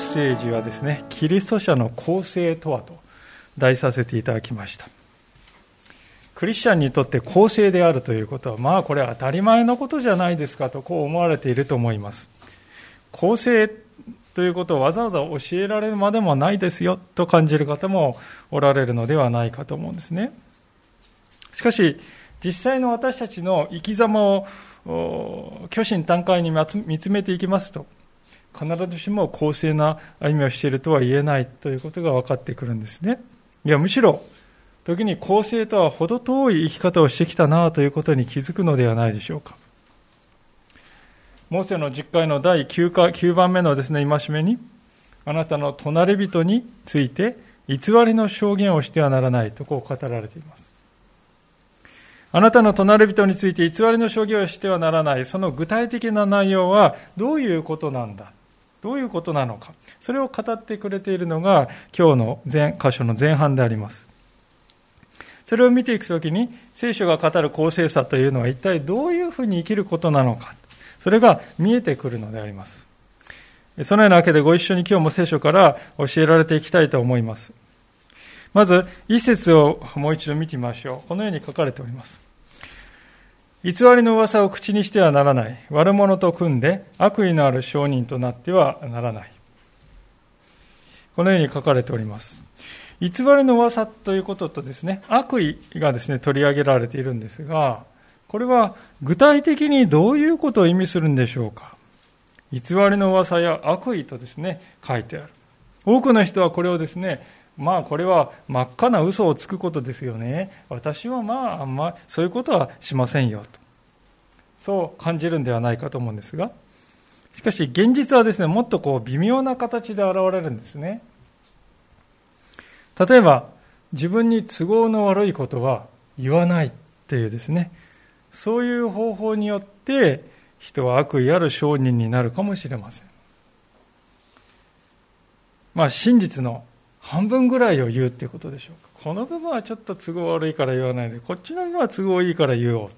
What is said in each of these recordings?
ッセージはですね、キリスト者の構成とはと題させていただきました。クリスチャンにとって公正であるということは、まあこれは当たり前のことじゃないですかとこう思われていると思います。公正ということをわざわざ教えられるまでもないですよと感じる方もおられるのではないかと思うんですね。しかし、実際の私たちの生き様を虚心坦懐に見つめていきますと、必ずしも公正な歩みをしているとは言えないということが分かってくるんですね。いや、むしろ、時に公正とは程遠い生き方をしてきたなということに気づくのではないでしょうか。モーセの実会の第 9, か9番目のですね、戒めに、あなたの隣人について偽りの証言をしてはならないとこう語られています。あなたの隣人について偽りの証言をしてはならない、その具体的な内容はどういうことなんだどういうことなのか。それを語ってくれているのが今日の前箇所の前半であります。それを見ていくときに聖書が語る公正さというのは一体どういうふうに生きることなのか。それが見えてくるのであります。そのようなわけでご一緒に今日も聖書から教えられていきたいと思います。まず、一節をもう一度見てみましょう。このように書かれております。偽りの噂を口にしてはならない。悪者と組んで悪意のある証人となってはならない。このように書かれております。偽りの噂ということとですね、悪意がですね、取り上げられているんですが、これは具体的にどういうことを意味するんでしょうか。偽りの噂や悪意とですね、書いてある。多くの人はこれをですね、まあこれは真っ赤な嘘をつくことですよね。私はまああんまそういうことはしませんよと。そう感じるんではないかと思うんですが、しかし現実はですね、もっとこう微妙な形で現れるんですね。例えば、自分に都合の悪いことは言わないっていうですね、そういう方法によって人は悪意ある証人になるかもしれません。まあ真実の半分ぐらいを言うっていうことでしょうか。この部分はちょっと都合悪いから言わないで、こっちの部分は都合いいから言おう。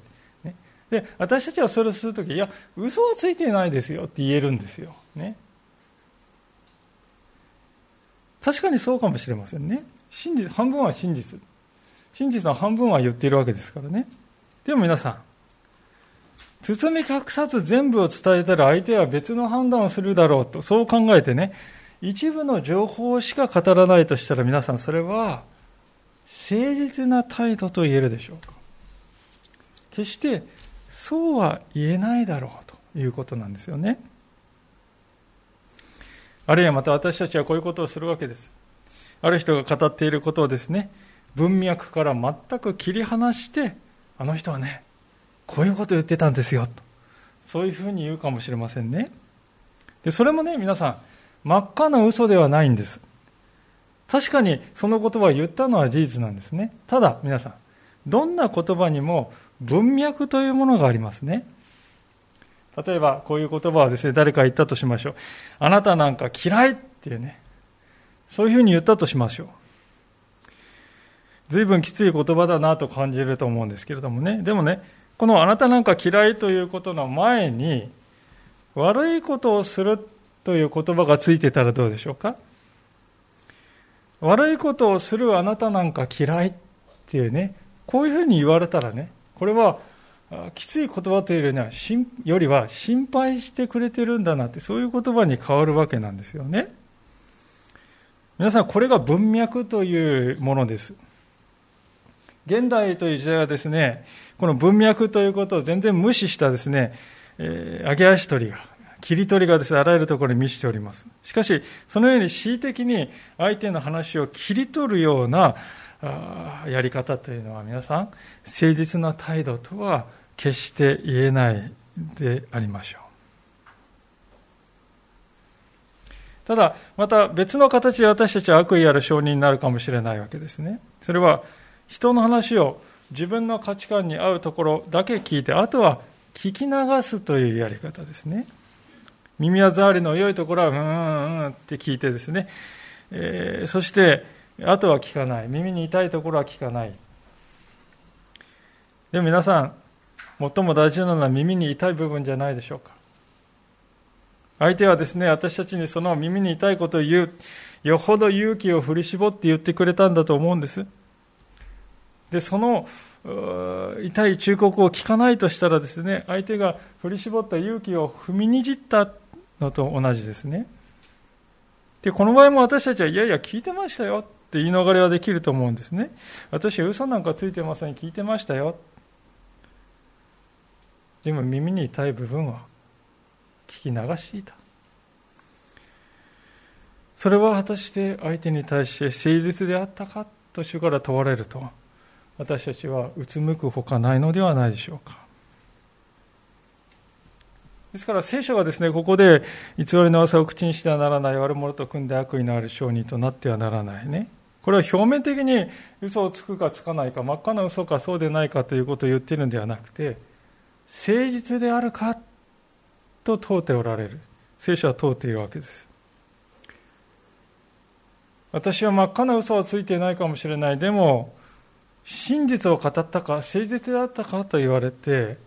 ね、で、私たちはそれをするとき、いや、嘘はついてないですよって言えるんですよ。ね。確かにそうかもしれませんね。真実、半分は真実。真実の半分は言っているわけですからね。でも皆さん、包み隠さず全部を伝えたら相手は別の判断をするだろうと、そう考えてね、一部の情報しか語らないとしたら皆さんそれは誠実な態度と言えるでしょうか。決してそうは言えないだろうということなんですよね。あるいはまた私たちはこういうことをするわけです。ある人が語っていることをですね文脈から全く切り離してあの人はねこういうことを言ってたんですよと。そういうふうに言うかもしれませんね。でそれもね皆さん真っ赤な嘘ではないんです。確かにその言葉を言ったのは事実なんですね。ただ、皆さん、どんな言葉にも文脈というものがありますね。例えば、こういう言葉をですね、誰か言ったとしましょう。あなたなんか嫌いっていうね、そういうふうに言ったとしましょう。随分きつい言葉だなと感じると思うんですけれどもね。でもね、このあなたなんか嫌いということの前に、悪いことをするという言葉がついてたらどうでしょうか？悪いことをするあなたなんか嫌いっていうね、こういうふうに言われたらね、これはきつい言葉というよりはよりは心配してくれてるんだなって、そういう言葉に変わるわけなんですよね。皆さん、これが文脈というものです。現代という時代はですね、この文脈ということを全然無視したですね、えー、揚げ足取りが、切り取りがですね、あらゆるところに満ちております。しかし、そのように恣意的に相手の話を切り取るようなやり方というのは皆さん、誠実な態度とは決して言えないでありましょう。ただ、また別の形で私たちは悪意ある証人になるかもしれないわけですね。それは、人の話を自分の価値観に合うところだけ聞いて、あとは聞き流すというやり方ですね。耳は触りの良いところは、うんうんうんって聞いてですね、えー、そして、あとは聞かない。耳に痛いところは聞かない。でも皆さん、最も大事なのは耳に痛い部分じゃないでしょうか。相手はですね、私たちにその耳に痛いことを言う、よほど勇気を振り絞って言ってくれたんだと思うんです。で、その痛い忠告を聞かないとしたらですね、相手が振り絞った勇気を踏みにじったのと同じですね。で、この場合も私たちは、いやいや、聞いてましたよって言い逃れはできると思うんですね。私は嘘なんかついてません、聞いてましたよ。でも耳に痛い部分は聞き流していた。それは果たして相手に対して誠実であったかと主から問われると、私たちはうつむくほかないのではないでしょうか。ですから聖書がですね、ここで偽りの噂を口にしてはならない悪者と組んで悪意のある証人となってはならないね。これは表面的に嘘をつくかつかないか、真っ赤な嘘かそうでないかということを言っているのではなくて、誠実であるかと問うておられる。聖書は問うているわけです。私は真っ赤な嘘はついていないかもしれない。でも、真実を語ったか、誠実だったかと言われて、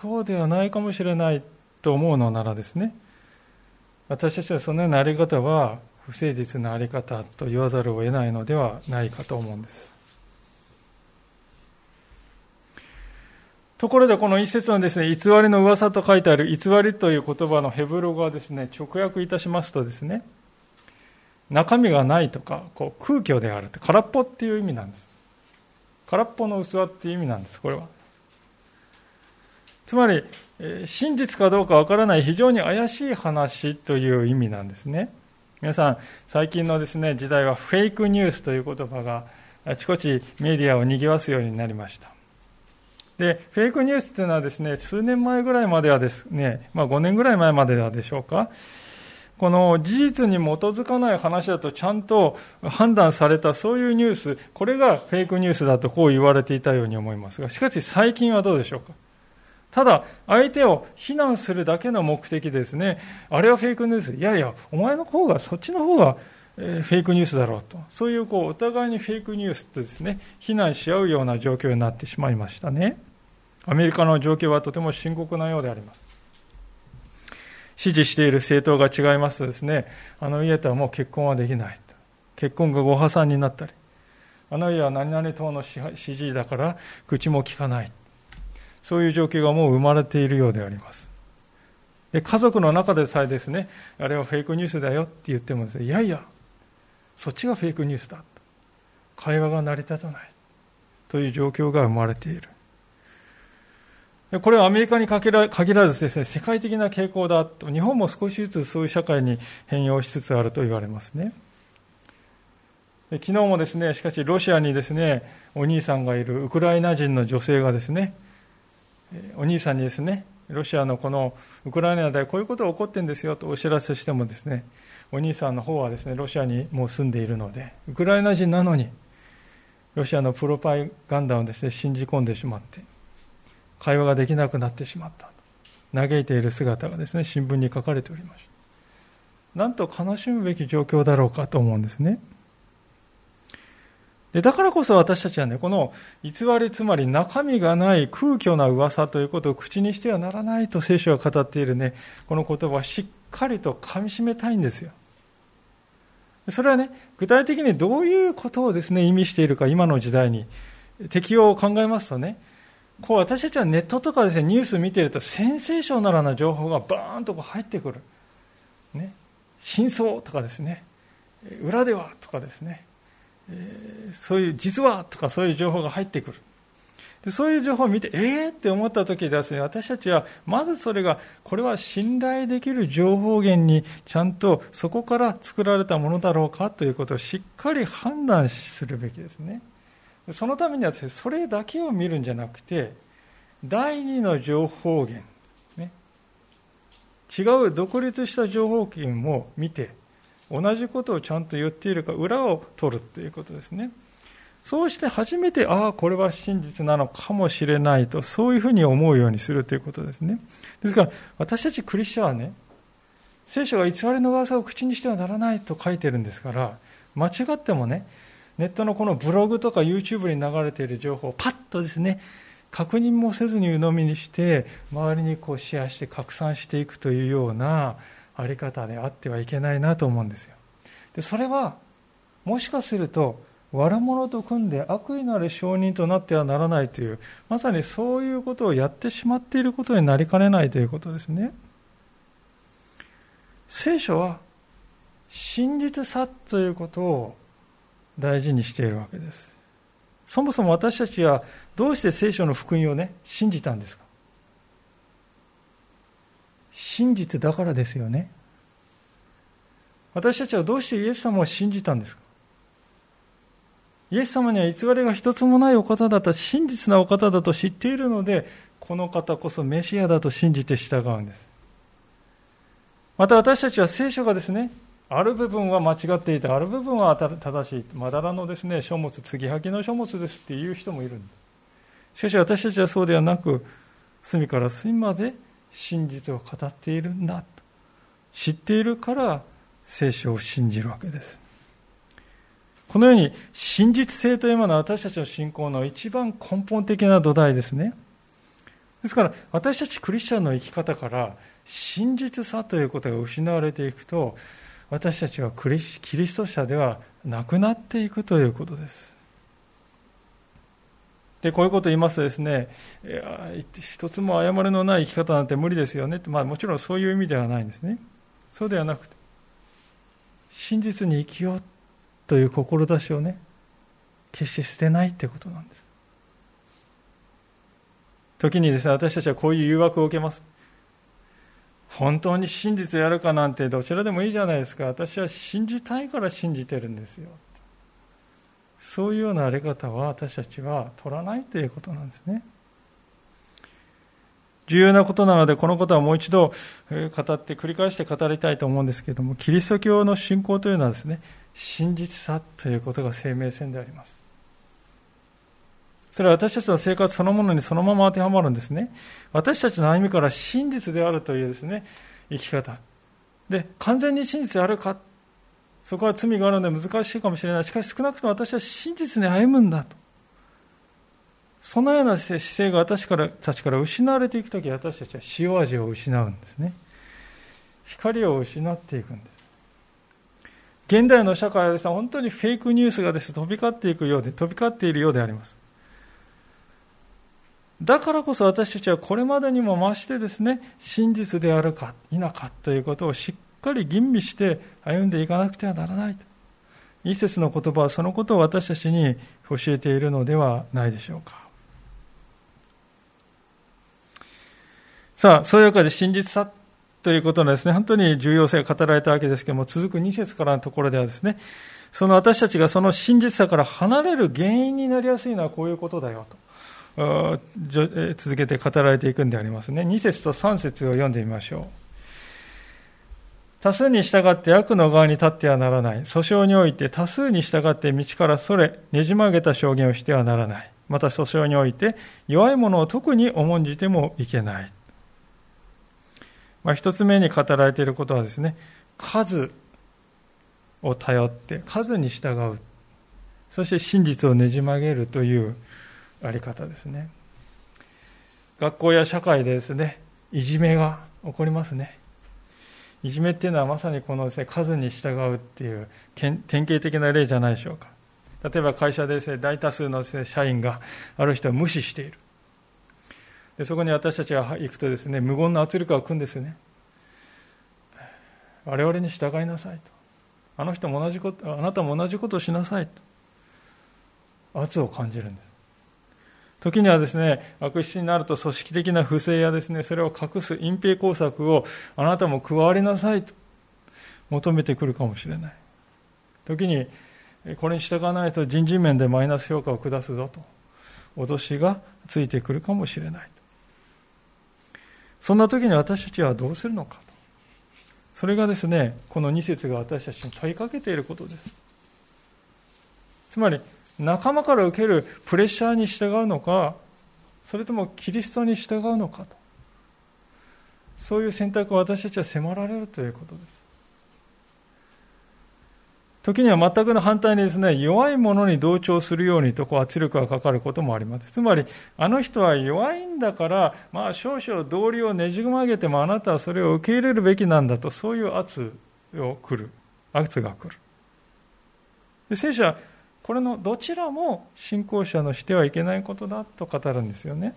そうではないかもしれないと思うのならですね、私たちはそのようなあり方は不誠実なあり方と言わざるを得ないのではないかと思うんです。ところでこの一節のですね、偽りの噂と書いてある偽りという言葉のヘブル語はですね、直訳いたしますとですね、中身がないとか、こう空虚であるって、空っぽっていう意味なんです。空っぽの器っていう意味なんです、これは。つまり、真実かどうかわからない非常に怪しい話という意味なんですね。皆さん、最近のですね、時代はフェイクニュースという言葉があちこちメディアを賑わすようになりました。で、フェイクニュースというのはですね、数年前ぐらいまではですね、まあ5年ぐらい前まではでしょうか、この事実に基づかない話だとちゃんと判断されたそういうニュース、これがフェイクニュースだとこう言われていたように思いますが、しかし最近はどうでしょうかただ、相手を非難するだけの目的ですね、あれはフェイクニュース、いやいや、お前の方が、そっちの方が、えフェイクニュースだろうと、そういうこうお互いにフェイクニュースとですね、非難し合うような状況になってしまいましたね。アメリカの状況はとても深刻なようであります。支持している政党が違いますとですね、あの家とはもう結婚はできない。結婚がご破産になったり、あの家は何々党の支持だから口も聞かない。そういう状況がもう生まれているようであります。で家族の中でさえですね、あれはフェイクニュースだよって言ってもですね、いやいや、そっちがフェイクニュースだ。会話が成り立たない。という状況が生まれている。これはアメリカに限らずですね、世界的な傾向だと、日本も少しずつそういう社会に変容しつつあると言われますね。昨日もですね、しかしロシアにですね、お兄さんがいるウクライナ人の女性がですね、お兄さんにですね、ロシアのこのウクライナでこういうことが起こってるんですよとお知らせしてもですね、お兄さんの方はですね、ロシアにもう住んでいるので、ウクライナ人なのに、ロシアのプロパガンダをですね、信じ込んでしまって、会話ができなくなってしまった。嘆いている姿がですね新聞に書かれておりましたなんと悲しむべき状況だろうかと思うんですね。でだからこそ私たちはねこの偽りつまり中身がない空虚な噂ということを口にしてはならないと聖書が語っているねこの言葉をしっかりとかみしめたいんですよそれはね具体的にどういうことをですね意味しているか今の時代に適用を考えますとねこう私たちはネットとかですね、ニュース見ているとセンセーショナルな情報がバーンとこう入ってくる。ね。真相とかですね、裏ではとかですね、え、そういう実はとかそういう情報が入ってくる。でそういう情報を見て、えーって思った時ですね、私たちは、まずそれが、これは信頼できる情報源に、ちゃんとそこから作られたものだろうかということをしっかり判断するべきですね。そのためにはですね、それだけを見るんじゃなくて、第二の情報源、ね、違う独立した情報源も見て、同じことをちゃんと言っているか、裏を取るということですね。そうして初めて、ああ、これは真実なのかもしれないと、そういうふうに思うようにするということですね。ですから、私たちクリスチャンはね、聖書が偽りの噂を口にしてはならないと書いてるんですから、間違ってもね、ネットのこのブログとか YouTube に流れている情報をパッとですね、確認もせずに鵜呑みにして、周りにこうシェアして拡散していくというようなあり方であってはいけないなと思うんですよ。でそれは、もしかすると、悪者と組んで悪意のある証人となってはならないという、まさにそういうことをやってしまっていることになりかねないということですね。聖書は真実さということを大事にしているわけです。そもそも私たちはどうして聖書の福音をね、信じたんですか？真実だからですよね。私たちはどうしてイエス様を信じたんですか？イエス様には偽りが一つもないお方だった、真実なお方だと知っているので、この方こそメシアだと信じて従うんです。また私たちは聖書がですね、ある部分は間違っていて、ある部分は正しい。まだらのですね、書物、継ぎはぎの書物ですっていう人もいるんです。しかし私たちはそうではなく、隅から隅まで真実を語っているんだと。知っているから聖書を信じるわけです。このように真実性というものは私たちの信仰の一番根本的な土台ですね。ですから私たちクリスチャンの生き方から真実さということが失われていくと私たちはキリスト者ではなくなっていくということです。で、こういうことを言いますとですね、一つも誤りのない生き方なんて無理ですよねって、まあもちろんそういう意味ではないんですね。そうではなくて、真実に生きようという志をね、決して捨てないってことなんです。時にですね、私たちはこういう誘惑を受けます。本当に真実やるかなんてどちらでもいいじゃないですか。私は信じたいから信じてるんですよ。そういうようなあり方は私たちは取らないということなんですね。重要なことなので、このことはもう一度語って繰り返して語りたいと思うんですけれども、キリスト教の信仰というのはですね、真実さということが生命線であります。それは私たちの生活そのものにそのまま当てはまるんですね。私たちの歩みから真実であるというですね、生き方。で、完全に真実であるか。そこは罪があるので難しいかもしれない。しかし少なくとも私は真実に歩むんだと。そのような姿勢が私からたちから失われていくとき、私たちは塩味を失うんですね。光を失っていくんです。現代の社会はですね、本当にフェイクニュースがです、ね、飛び交っていくようで、飛び交っているようであります。だからこそ私たちはこれまでにも増してですね、真実であるか否かということをしっかり吟味して歩んでいかなくてはならないと。一節の言葉はそのことを私たちに教えているのではないでしょうか。さあ、そういうわけで真実さということのですね、本当に重要性が語られたわけですけども、続く2節からのところではですね、その私たちがその真実さから離れる原因になりやすいのはこういうことだよと、続けて語られていくんでありますね。2節と3節を読んでみましょう。多数に従って悪の側に立ってはならない。訴訟において多数に従って道からそれ、ねじ曲げた証言をしてはならない。また訴訟において弱い者を特に重んじてもいけない。まあ、一つ目に語られていることはですね、数を頼って、数に従う。そして真実をねじ曲げるというあり方ですね。学校や社会でですね、いじめが起こりますね。いじめっていうのはまさにこの、数に従うっていう典型的な例じゃないでしょうか。例えば会社で、大多数の、社員がある人を無視している。でそこに私たちが行くとですね無言の圧力が来るんですよね我々に従いなさいとあの人も同じことあなたも同じことをしなさいと圧を感じるんです時にはですね悪質になると組織的な不正やですねそれを隠す隠蔽工作をあなたも加わりなさいと求めてくるかもしれない時にこれに従わないと人事面でマイナス評価を下すぞと脅しがついてくるかもしれないそんな時に私たちはどうするのかと。それがですね、この2節が私たちに問いかけていることです。つまり、仲間から受けるプレッシャーに従うのか、それともキリストに従うのかと。そういう選択を私たちは迫られるということです。時には全くの反対にですね、弱い者に同調するようにとこう圧力がかかることもあります。つまり、あの人は弱いんだから、まあ少々道理をねじ曲げてもあなたはそれを受け入れるべきなんだと、そういう圧を来る。圧が来る。で聖書は、これのどちらも信仰者のしてはいけないことだと語るんですよね。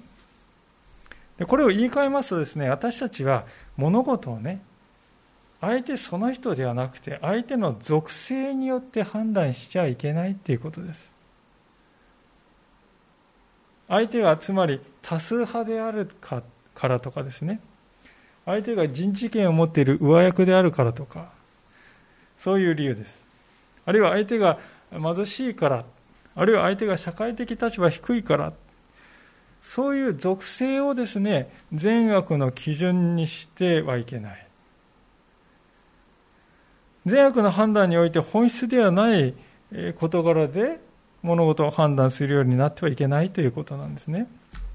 でこれを言い換えますとですね、私たちは物事をね、相手その人ではなくて、相手の属性によって判断しちゃいけないっていうことです。相手がつまり多数派であるかからとかですね、相手が人事権を持っている上役であるからとか、そういう理由です。あるいは相手が貧しいから、あるいは相手が社会的立場低いから、そういう属性をですね、善悪の基準にしてはいけない。善悪の判断において本質ではない事柄で物事を判断するようになってはいけないということなんですね。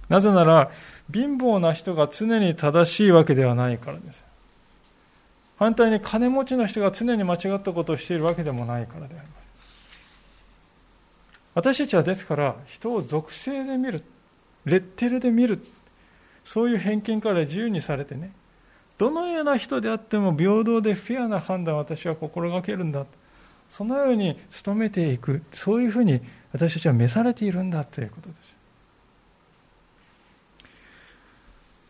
なぜなら、貧乏な人が常に正しいわけではないからです。反対に金持ちの人が常に間違ったことをしているわけでもないからであります。私たちはですから、人を属性で見る、レッテルで見る、そういう偏見から自由にされてね、どのような人であっても平等でフェアな判断を私は心がけるんだ。そのように努めていく。そういうふうに私たちは召されているんだということです。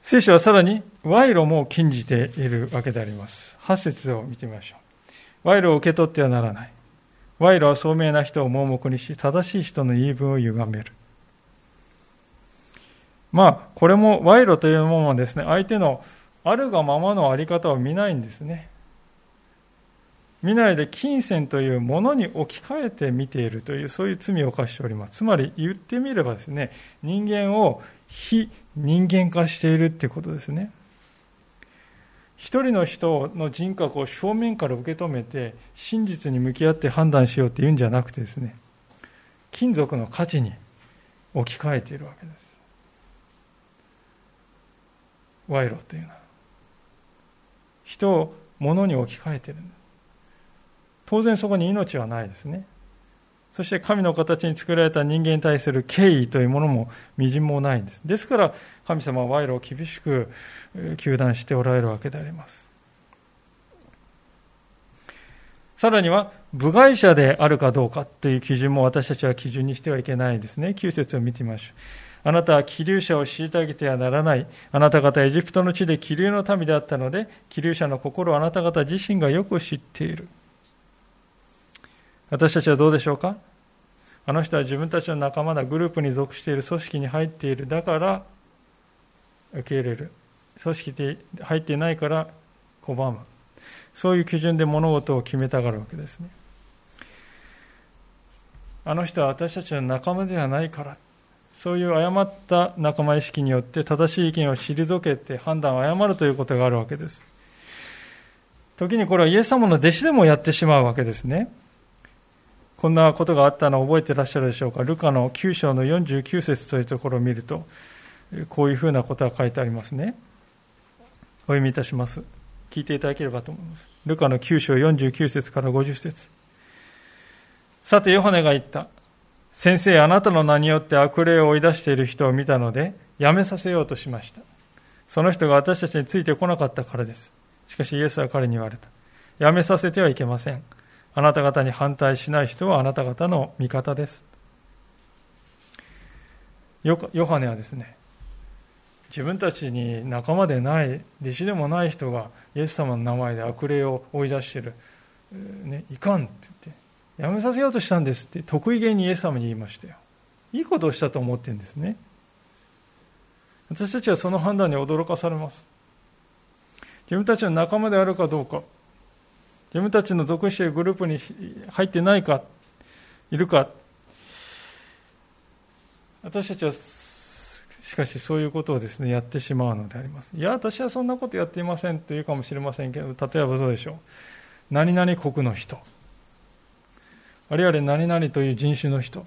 聖書はさらに賄賂も禁じているわけであります。8節を見てみましょう。賄賂を受け取ってはならない。賄賂は聡明な人を盲目にし、正しい人の言い分を歪める。まあ、これも賄賂というものはですね、相手のあるがままのあり方を見ないんですね。見ないで金銭というものに置き換えて見ているという、そういう罪を犯しております。つまり言ってみればですね、人間を非人間化しているってことですね。一人の人の人格を正面から受け止めて、真実に向き合って判断しようっていうんじゃなくてですね、金属の価値に置き換えているわけです。賄賂というのは。人を物に置き換えている当然そこに命はないですねそして神の形に作られた人間に対する敬意というものもみじんもないんですですから神様は賄賂を厳しく糾弾しておられるわけでありますさらには、部外者であるかどうかという基準も私たちは基準にしてはいけないですね。9節を見てみましょう。あなたは気流者を虐げてはならない。あなた方エジプトの地で気流の民であったので、気流者の心をあなた方自身がよく知っている。私たちはどうでしょうか？あの人は自分たちの仲間だ、グループに属している組織に入っている。だから、受け入れる。組織に入っていないから拒む。そういう基準で物事を決めたがるわけですね。あの人は私たちの仲間ではないから。そういう誤った仲間意識によって正しい意見を退けて判断を誤るということがあるわけです。時にこれはイエス様の弟子でもやってしまうわけですね。こんなことがあったのを覚えてらっしゃるでしょうか？ルカの9章の49節というところを見ると、こういうふうなことが書いてありますね。お読みいたします。聞いていただければと思います。ルカの9章49節から50節さて、ヨハネが言った。先生、あなたの名によって悪霊を追い出している人を見たので、やめさせようとしました。その人が私たちについてこなかったからです。しかしイエスは彼に言われた。やめさせてはいけません。あなた方に反対しない人はあなた方の味方です。ヨハネはですね、自分たちに仲間でない、弟子でもない人がイエス様の名前で悪霊を追い出してる。ね、いかんって言って、やめさせようとしたんですって得意げにイエス様に言いましたよ。いいことをしたと思ってるんですね。私たちはその判断に驚かされます。自分たちの仲間であるかどうか、自分たちの属しているグループに入ってないか、いるか、私たちはしかしそういうことをですね、やってしまうのであります。いや、私はそんなことやっていませんというかもしれませんけど、例えばどうでしょう。何々国の人。あるいは何々という人種の人。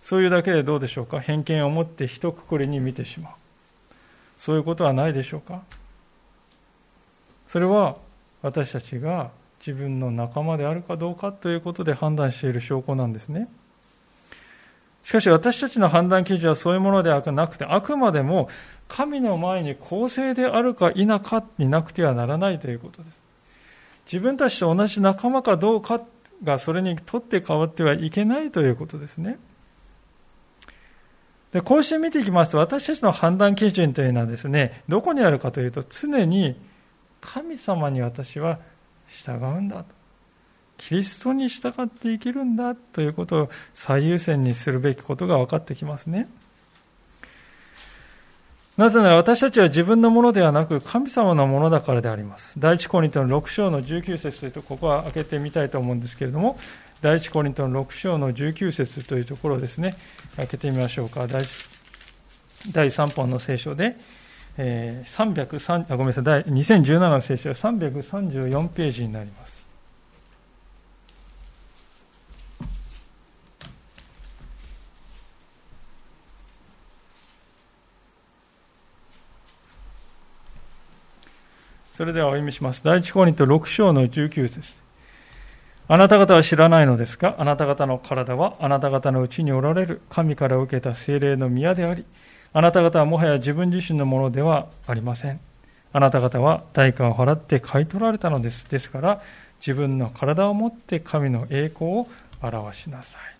そういうだけでどうでしょうか偏見を持って一括りに見てしまう。そういうことはないでしょうかそれは私たちが自分の仲間であるかどうかということで判断している証拠なんですね。しかし私たちの判断基準はそういうものではなくて、あくまでも神の前に公正であるか否かになくてはならないということです。自分たちと同じ仲間かどうかがそれにとって変わってはいけないということですね。でこうして見ていきますと、私たちの判断基準というのはですね、どこにあるかというと、常に神様に私は従うんだと。キリストに従って生きるんだということを最優先にするべきことが分かってきますね。なぜなら私たちは自分のものではなく神様のものだからであります。第一コリントの6章の19節というと、ここは開けてみたいと思うんですけれども、第一コリントの6章の19節というところですね、開けてみましょうか。第第3本の聖書で、えー、303あごめんなさい、第2017の聖書は334ページになります。それではお読みします。第一コリント6章の19節あなた方は知らないのですか？あなた方の体はあなた方のうちにおられる神から受けた精霊の宮であり、あなた方はもはや自分自身のものではありません。あなた方は代価を払って買い取られたのです。ですから、自分の体をもって神の栄光を表しなさい。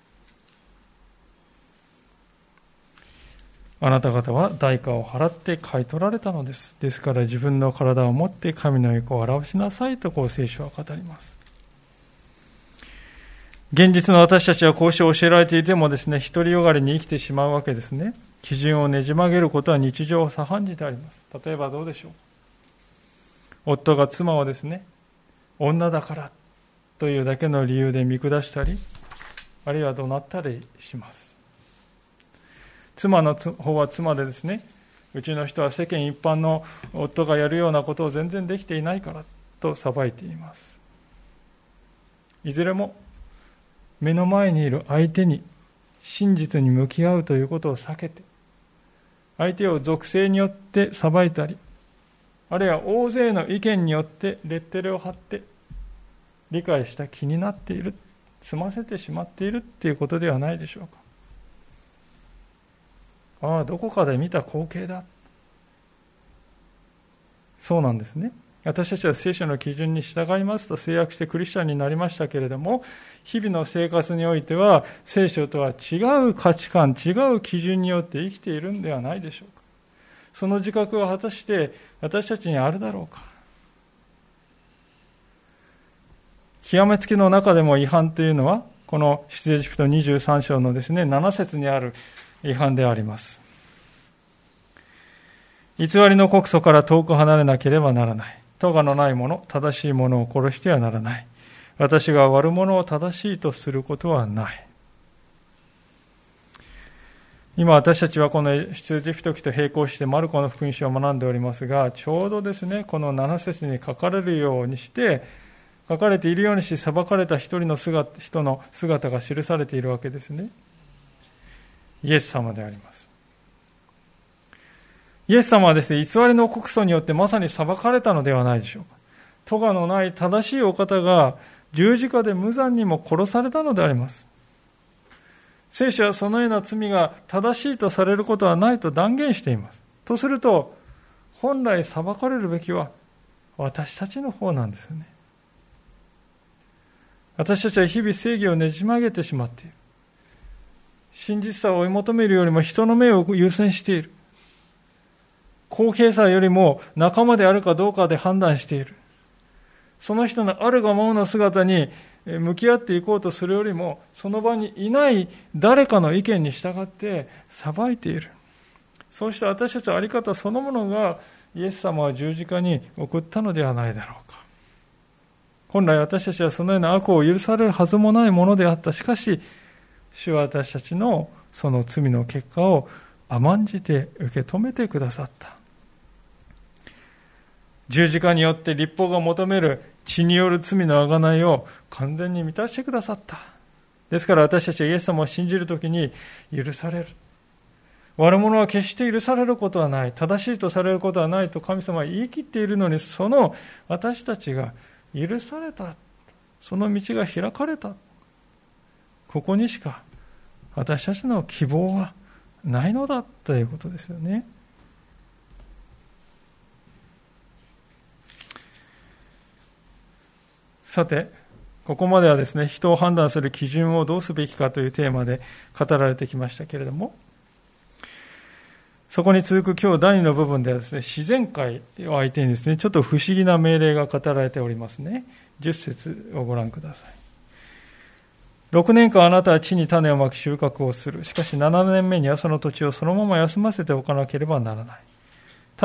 あなた方は代価を払って買い取られたのです。ですから自分の体を持って神の栄光を表しなさいとこう聖書は語ります。現実の私たちはこうして教えられていてもですね、独りよがりに生きてしまうわけですね。基準をねじ曲げることは日常を茶飯事であります。例えばどうでしょう。夫が妻をですね、女だからというだけの理由で見下したり、あるいは怒鳴ったりします。妻の方は妻でですね、うちの人は世間一般の夫がやるようなことを全然できていないからと裁いています。いずれも目の前にいる相手に真実に向き合うということを避けて、相手を属性によって裁いたり、あるいは大勢の意見によってレッテルを貼って理解した気になっている、済ませてしまっているっていうことではないでしょうか。ああ、どこかで見た光景だ。そうなんですね。私たちは聖書の基準に従いますと制約してクリスチャンになりましたけれども、日々の生活においては聖書とは違う価値観、違う基準によって生きているんではないでしょうか。その自覚は果たして私たちにあるだろうか。極めつきの中でも違反というのは、この出エジプト23章のですね、7節にある違反であります。偽りの告訴から遠く離れなければならない。咎のないもの、正しいものを殺してはならない。私が悪者を正しいとすることはない。今私たちはこの出エジプト記と並行してマルコの福音書を学んでおりますが、ちょうどですね、この7節に書かれるようにして、書かれているようにして裁かれた一人の姿人の姿が記されているわけですね。イエス様であります。イエス様はですね、偽りの告訴によってまさに裁かれたのではないでしょうか。咎のない正しいお方が十字架で無残にも殺されたのであります。聖書はそのような罪が正しいとされることはないと断言しています。とすると、本来裁かれるべきは私たちの方なんですよね。私たちは日々正義をねじ曲げてしまっている。真実さを追い求めるよりも人の目を優先している。公平さよりも仲間であるかどうかで判断している。その人のあるがままの姿に向き合っていこうとするよりも、その場にいない誰かの意見に従って裁いている。そうした私たちの在り方そのものがイエス様は十字架に送ったのではないだろうか。本来私たちはそのような悪を許されるはずもないものであった。しかし、主は私たちのその罪の結果を甘んじて受け止めてくださった。十字架によって立法が求める血による罪の贖いを完全に満たしてくださった。ですから私たちはイエス様を信じるときに許される。悪者は決して許されることはない。正しいとされることはないと神様は言い切っているのに、その私たちが許された。その道が開かれた。ここにしか私たちの希望はないのだということですよね。さて、ここまではですね、人を判断する基準をどうすべきかというテーマで語られてきましたけれども、そこに続く今日第2の部分ではですね、自然界を相手にですね、ちょっと不思議な命令が語られておりますね。10節をご覧ください。6年間あなたは地に種をまき収穫をする。しかし7年目にはその土地をそのまま休ませておかなければならない。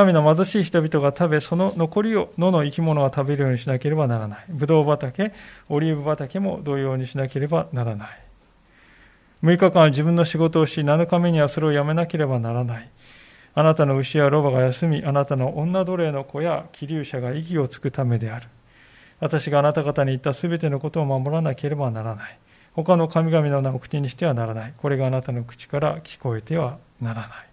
民の貧しい人々が食べ、その残りを野の生き物が食べるようにしなければならない。ブドウ畑、オリーブ畑も同様にしなければならない。6日間は自分の仕事をし、7日目にはそれをやめなければならない。あなたの牛やロバが休み、あなたの女奴隷の子や気流者が息をつくためである。私があなた方に言ったすべてのことを守らなければならない。他の神々の名を口にしてはならない。これがあなたの口から聞こえてはならない。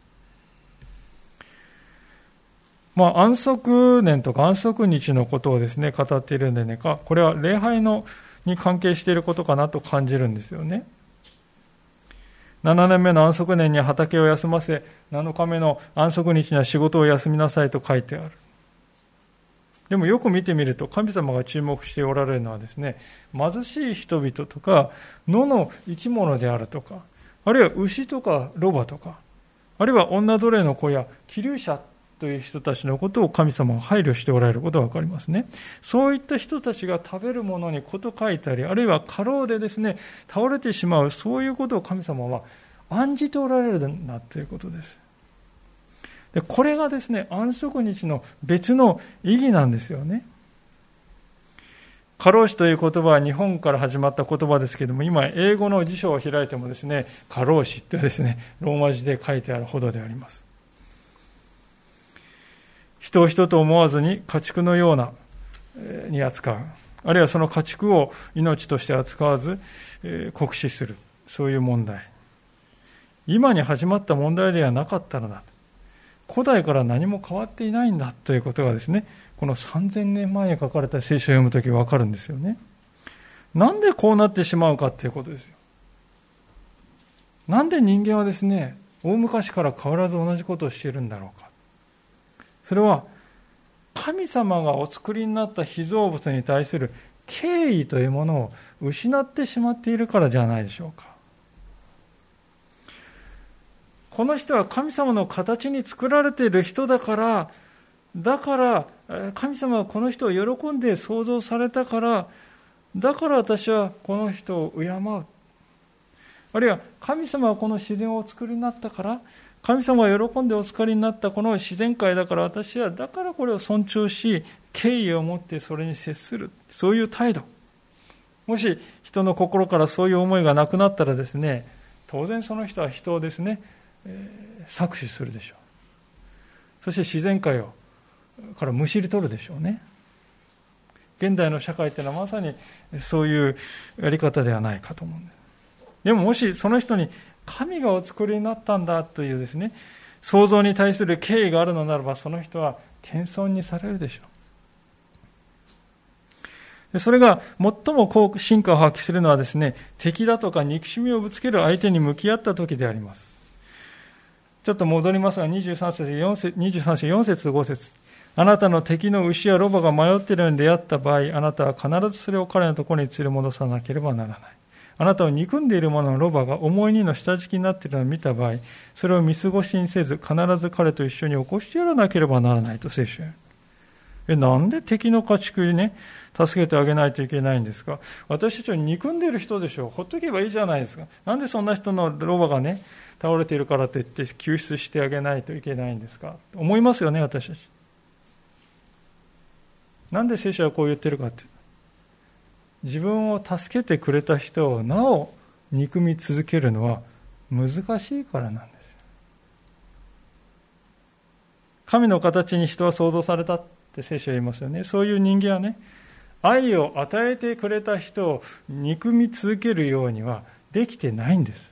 まあ、安息年とか安息日のことをですね、語っているんでねか、これは礼拝のに関係していることかなと感じるんですよね。7年目の安息年に畑を休ませ、7日目の安息日には仕事を休みなさいと書いてある。でもよく見てみると、神様が注目しておられるのはですね、貧しい人々とか、野の生き物であるとか、あるいは牛とかロバとか、あるいは女奴隷の子や気流者という人たちのことを神様が配慮しておられることが分かりますね。そういった人たちが食べるものにこと書いたり、あるいは過労でですね、倒れてしまう、そういうことを神様は案じておられるんだということです。でこれがですね、安息日の別の意義なんですよね。過労死という言葉は日本から始まった言葉ですけれども、今、英語の辞書を開いてもですね、過労死ってですね、ローマ字で書いてあるほどであります。人を人と思わずに家畜のような、に扱う。あるいはその家畜を命として扱わず、え、酷使する。そういう問題。今に始まった問題ではなかったのだ。古代から何も変わっていないんだということがですね、この3000年前に書かれた聖書を読むときわかるんですよね。なんでこうなってしまうかということですよ。なんで人間はですね、大昔から変わらず同じことをしているんだろうか。それは神様がお作りになった被造物に対する敬意というものを失ってしまっているからじゃないでしょうか。この人は神様の形に作られている人だから、だから、神様はこの人を喜んで創造されたから、だから私はこの人を敬う。あるいは神様はこの自然をお作りになったから、神様が喜んでお疲れになったこの自然界だから私はだからこれを尊重し敬意を持ってそれに接する。そういう態度。もし人の心からそういう思いがなくなったらですね当然その人は人をですね、えー、搾取するでしょう。そして自然界をからむしり取るでしょうね。現代の社会っていうのはまさにそういうやり方ではないかと思うんです。でももしその人に神がお作りになったんだというですね、想像に対する敬意があるのならば、その人は謙遜にされるでしょう。それが最もこう進化を発揮するのはですね、敵だとか憎しみをぶつける相手に向き合った時であります。ちょっと戻りますが、23節、4節、23節、4節、5節。あなたの敵の牛やロバが迷っているように出会った場合、あなたは必ずそれを彼のところに連れ戻さなければならない。あなたを憎んでいる者のロバが重い荷の下敷きになっているのを見た場合、それを見過ごしにせず、必ず彼と一緒に起こしてやらなければならないと聖書え、なんで敵の家畜にね、助けてあげないといけないんですか？私たちは憎んでいる人でしょう。ほっとけばいいじゃないですか。なんでそんな人のロバがね、倒れているからといって救出してあげないといけないんですか？思いますよね、私たち。なんで聖書はこう言ってるかって。自分を助けてくれた人をなお憎み続けるのは難しいからなんです。神の形に人は創造されたって聖書は言いますよね。そういう人間はね、愛を与えてくれた人を憎み続けるようにはできてないんです。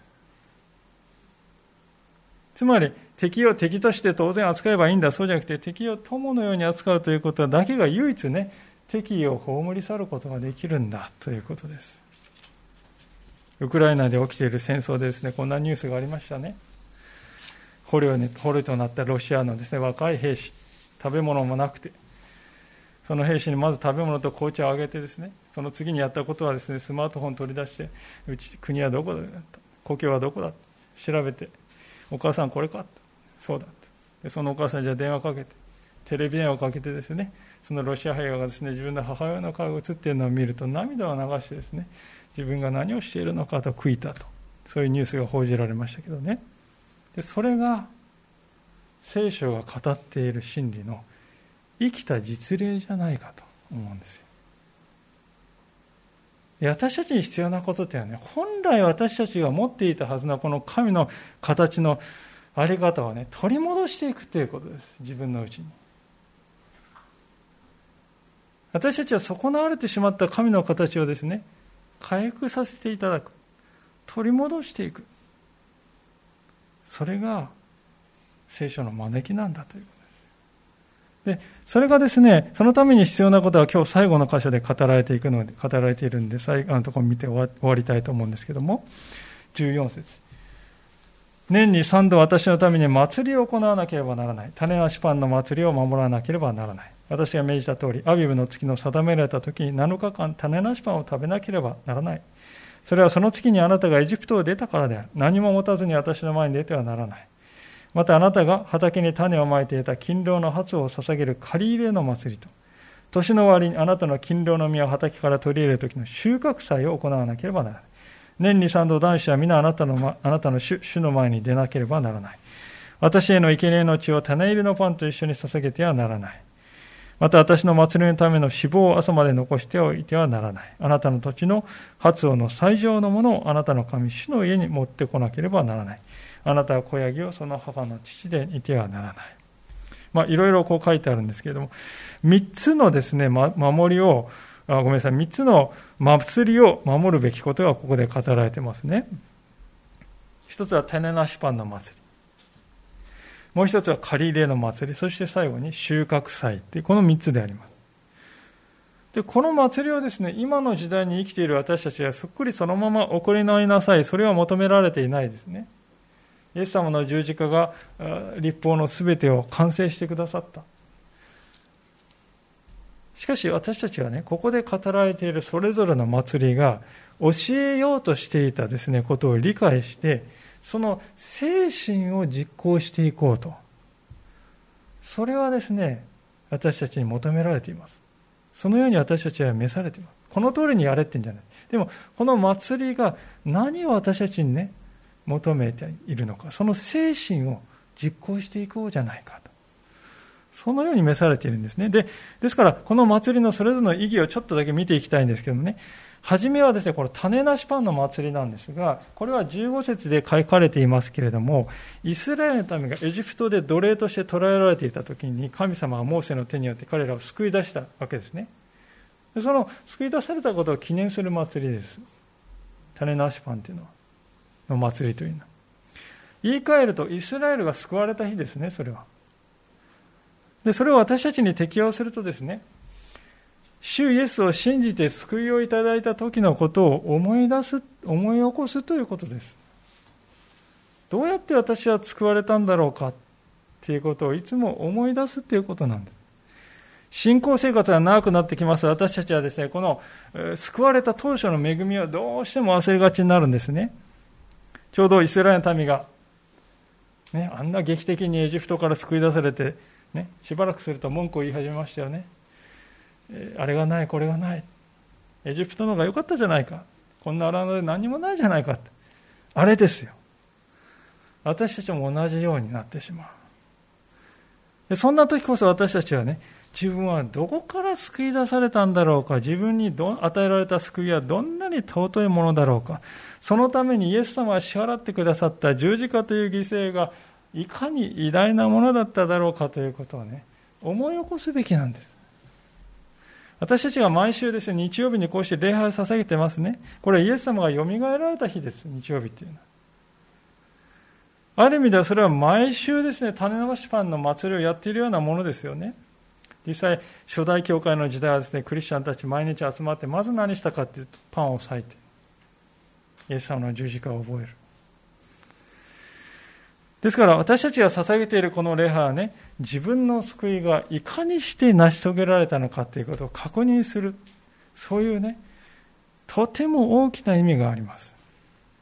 つまり、敵を敵として当然扱えばいいんだ、そうじゃなくて、敵を友のように扱うということだけが唯一ね、敵意を葬り去ることができるんだということです。ウクライナで起きている戦争でですね、こんなニュースがありましたね。捕虜に捕虜となったロシアのですね、若い兵士、食べ物もなくて、その兵士にまず食べ物と紅茶をあげてですね、その次にやったことはですね、スマートフォン取り出して、うち国はどこだ、故郷はどこだ、調べて、お母さんこれか、そうだで、そのお母さんじゃ電話かけて、テレビ電話をかけてですね、そのロシア兵がですね、自分の母親の顔が映っているのを見ると涙を流してですね、自分が何をしているのかと悔いたと、そういうニュースが報じられましたけどね。でそれが聖書が語っている真理の生きた実例じゃないかと思うんですよ。で私たちに必要なことっていうのはね、本来私たちが持っていたはずのこの神の形のあり方をね、取り戻していくということです。自分のうちに。私たちは損なわれてしまった神の形をですね、回復させていただく。取り戻していく。それが聖書の招きなんだということです。で、それがですね、そのために必要なことは今日最後の箇所で語られていくので、語られているんで、最後のところ見て終わりたいと思うんですけども、14節年に3度私のために祭りを行わなければならない。種なしパンの祭りを守らなければならない。私が命じた通り、アビブの月の定められた時に7日間種なしパンを食べなければならない。それはその月にあなたがエジプトを出たからである。何も持たずに私の前に出てはならない。またあなたが畑に種をまいていた勤労の発を捧げる借り入れの祭りと、年の終わりにあなたの勤労の実を畑から取り入れる時の収穫祭を行わなければならない。年に三度男子は皆あなたのあなたの主主の前に出なければならない。私への生贄の血を種入りのパンと一緒に捧げてはならない。また私の祭りのための脂肪を朝まで残しておいてはならない。あなたの土地の発音の最上のものをあなたの神主の家に持ってこなければならない。あなたは子ヤギをその母の父でいてはならない。まあ、いろいろこう書いてあるんですけれども、三つのですね、ま、守りを、あごめんなさい、三つの祭りを守るべきことがここで語られてますね。一つは種なしパンの祭り。もう一つは借り入れの祭り、そして最後に収穫祭という、この三つであります。で、この祭りをですね、今の時代に生きている私たちはそっくりそのまま行いなさい。それは求められていないですね。イエス様の十字架が立法の全てを完成してくださった。しかし私たちはね、ここで語られているそれぞれの祭りが教えようとしていたですね、ことを理解して、その精神を実行していこうと。それはですね、私たちに求められています。そのように私たちは召されています。この通りにやれってんじゃない。でも、この祭りが何を私たちにね、求めているのか、その精神を実行していこうじゃないかと。そのように召されているんですね。で、ですから、この祭りのそれぞれの意義をちょっとだけ見ていきたいんですけどもね、初めはですね、これ種なしパンの祭りなんですが、これは15節で書かれていますけれども、イスラエルの民がエジプトで奴隷として捕らえられていた時に、神様はモーセの手によって彼らを救い出したわけですね。その救い出されたことを記念する祭りです。種なしパンというのは、の祭りというのは。言い換えると、イスラエルが救われた日ですね、それは。で、それを私たちに適用するとですね、主イエスを信じて救いをいただいた時のことを思い出す、思い起こすということです。どうやって私は救われたんだろうかっていうことをいつも思い出すということなんです。信仰生活が長くなってきます私たちはですね、この救われた当初の恵みをどうしても忘れがちになるんですね。ちょうどイスラエルの民が、ね、あんな劇的にエジプトから救い出されて、ね、しばらくすると文句を言い始めましたよね。あれがない、これがない。エジプトの方が良かったじゃないか。こんな荒野で何もないじゃないかって。あれですよ。私たちも同じようになってしまう。でそんな時こそ私たちはね、自分はどこから救い出されたんだろうか、自分にど与えられた救いはどんなに尊いものだろうか、そのためにイエス様が支払ってくださった十字架という犠牲がいかに偉大なものだっただろうかということをね、思い起こすべきなんです。私たちが毎週ですね、日曜日にこうして礼拝を捧げてますね。これはイエス様が蘇られた日です、日曜日っていうのは。ある意味ではそれは毎週ですね、種流しパンの祭りをやっているようなものですよね。実際、初代教会の時代はですね、クリスチャンたち毎日集まって、まず何したかっていうと、パンを裂いて、イエス様の十字架を覚える。ですから私たちが捧げているこの礼拝はね、自分の救いがいかにして成し遂げられたのかということを確認する、そういうね、とても大きな意味があります。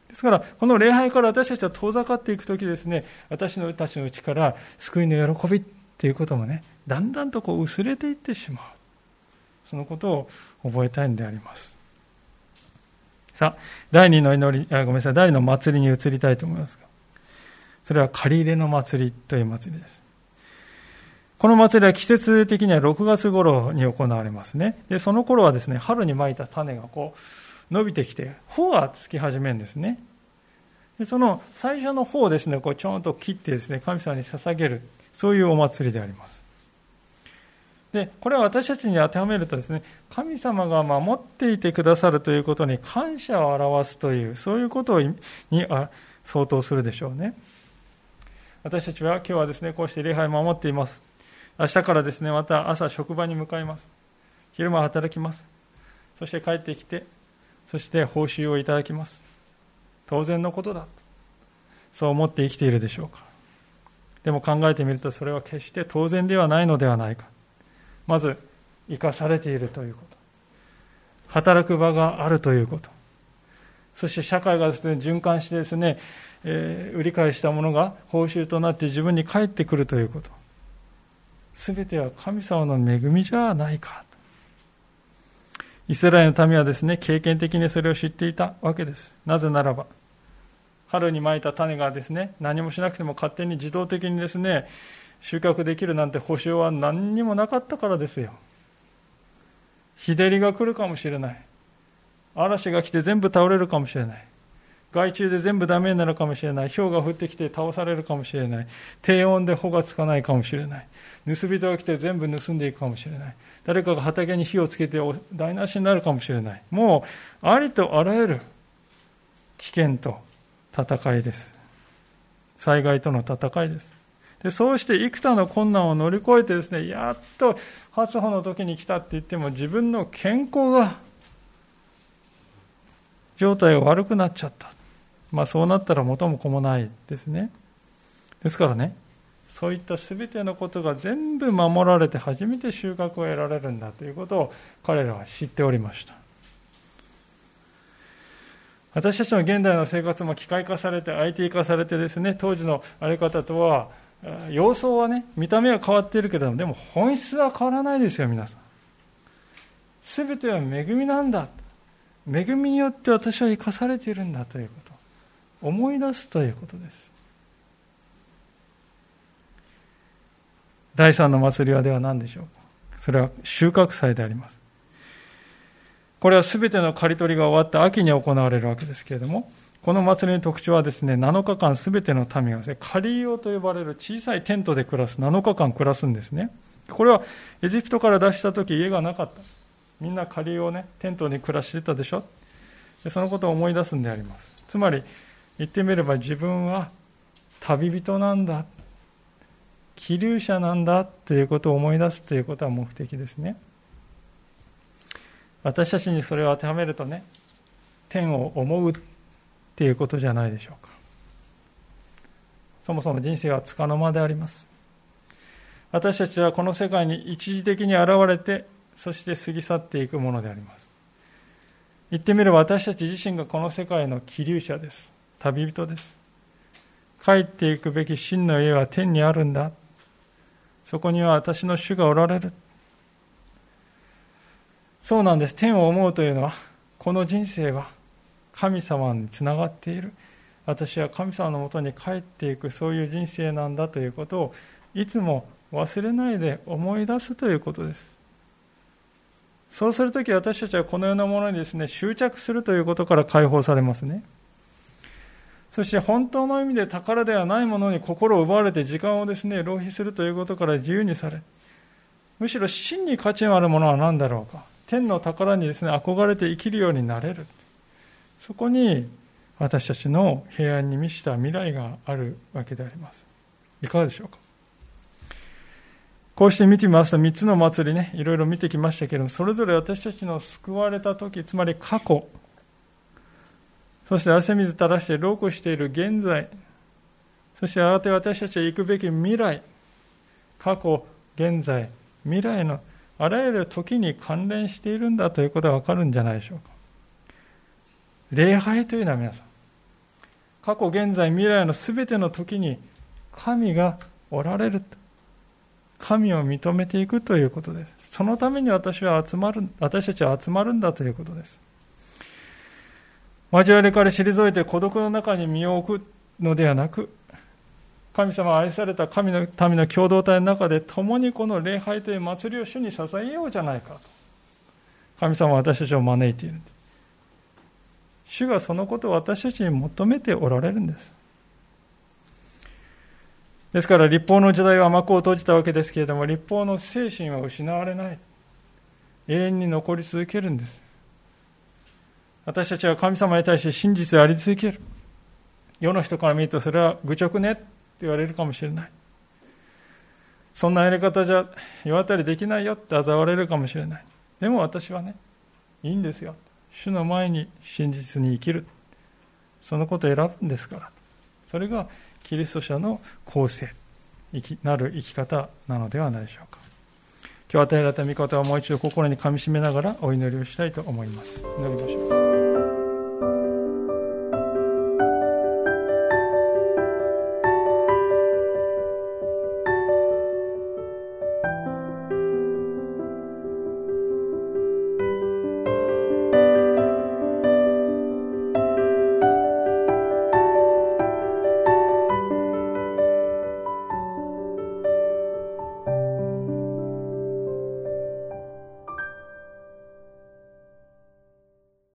ですから、この礼拝から私たちは遠ざかっていくときですね、私たちのうちから救いの喜びということもね、だんだんとこう薄れていってしまう。そのことを覚えたいんであります。さあ、第二の祈り、あごめんなさい、第二の祭りに移りたいと思いますが。それは借り入れの祭りという祭りです。この祭りは季節的には6月頃に行われますね。で、その頃はですね、春にまいた種がこう、伸びてきて、穂がつき始めるんですね。でその最初の穂をですね、こうちょんと切ってですね、神様に捧げる、そういうお祭りであります。で、これは私たちに当てはめるとですね、神様が守っていてくださるということに感謝を表すという、そういうことに相当するでしょうね。私たちは今日はですね、こうして礼拝を守っています。明日からですね、また朝職場に向かいます。昼間働きます。そして帰ってきて、そして報酬をいただきます。当然のことだ。そう思って生きているでしょうか。でも考えてみると、それは決して当然ではないのではないか。まず、生かされているということ。働く場があるということ。そして社会がですね、循環してですね、えー、売り買いしたものが報酬となって自分に返ってくるということ。すべては神様の恵みじゃないか。イスラエルの民はですね、経験的にそれを知っていたわけです。なぜならば、春にまいた種がですね、何もしなくても勝手に自動的にですね、収穫できるなんて保証は何にもなかったからですよ。日照りが来るかもしれない。嵐が来て全部倒れるかもしれない。害虫で全部ダメになるかもしれない。氷が降ってきて倒されるかもしれない。低温で穂がつかないかもしれない。盗人が来て全部盗んでいくかもしれない。誰かが畑に火をつけて台無しになるかもしれない。もう、ありとあらゆる危険と戦いです。災害との戦いです。でそうして幾多の困難を乗り越えてですね、やっと初歩の時に来たって言っても自分の健康が状態が悪くなっちゃった。まあそうなったら元も子もないですね。ですからね、そういった全てのことが全部守られて初めて収穫を得られるんだということを彼らは知っておりました。私たちの現代の生活も機械化されて IT 化されてですね、当時のあり方とは、様相はね、見た目は変わっているけれども、でも本質は変わらないですよ、皆さん。すべては恵みなんだ。恵みによって私は生かされているんだということ。思い出すということです。第三の祭りはでは何でしょうか？それは収穫祭であります。これは全ての刈り取りが終わった秋に行われるわけですけれども、この祭りの特徴はですね、7日間全ての民がですね、仮用と呼ばれる小さいテントで暮らす、7日間暮らすんですね。これはエジプトから出した時家がなかった。みんな仮用ね、テントに暮らしてたでしょ？そのことを思い出すんであります。つまり、言ってみれば自分は旅人なんだ。気流者なんだということを思い出すということは目的ですね。私たちにそれを当てはめるとね、天を思うっていうことじゃないでしょうか。そもそも人生はつかの間であります。私たちはこの世界に一時的に現れて、そして過ぎ去っていくものであります。言ってみれば私たち自身がこの世界の気流者です。旅人です。帰っていくべき真の家は天にあるんだ。そこには私の主がおられる。そうなんです。天を思うというのは、この人生は神様につながっている。私は神様のもとに帰っていく、そういう人生なんだということを、いつも忘れないで思い出すということです。そうするとき私たちはこのようなものにですね、執着するということから解放されますね。そして本当の意味で宝ではないものに心を奪われて時間をですね、浪費するということから自由にされ、むしろ真に価値のあるものは何だろうか。天の宝にですね、憧れて生きるようになれる。そこに私たちの平安に満ちた未来があるわけであります。いかがでしょうかこうして見てみますと、3つの祭りね、いろいろ見てきましたけれども、それぞれ私たちの救われた時、つまり過去、そして汗水垂らして老苦している現在、そしてやがて私たちは行くべき未来、過去、現在、未来のあらゆる時に関連しているんだということがわかるんじゃないでしょうか。礼拝というのは皆さん、過去、現在、未来のすべての時に神がおられる。神を認めていくということです。そのために私は集まる、私たちは集まるんだということです。交わりから退いて孤独の中に身を置くのではなく、神様愛された神の民の共同体の中で共にこの礼拝という祭りを主に捧げようじゃないかと。神様は私たちを招いている。主がそのことを私たちに求めておられるんです。ですから立法の時代は幕を閉じたわけですけれども、立法の精神は失われない。永遠に残り続けるんです。私たちは神様に対して真実であり続ける。世の人から見るとそれは愚直ねって言われるかもしれない。そんなやり方じゃ世当たりできないよって嘲われるかもしれない。でも私はね、いいんですよ。主の前に真実に生きる。そのことを選ぶんですから。それがキリスト者の構成、なる生き方なのではないでしょうか。今日与えられた御言葉をもう一度心にかみしめながらお祈りをしたいと思います。祈りましょう。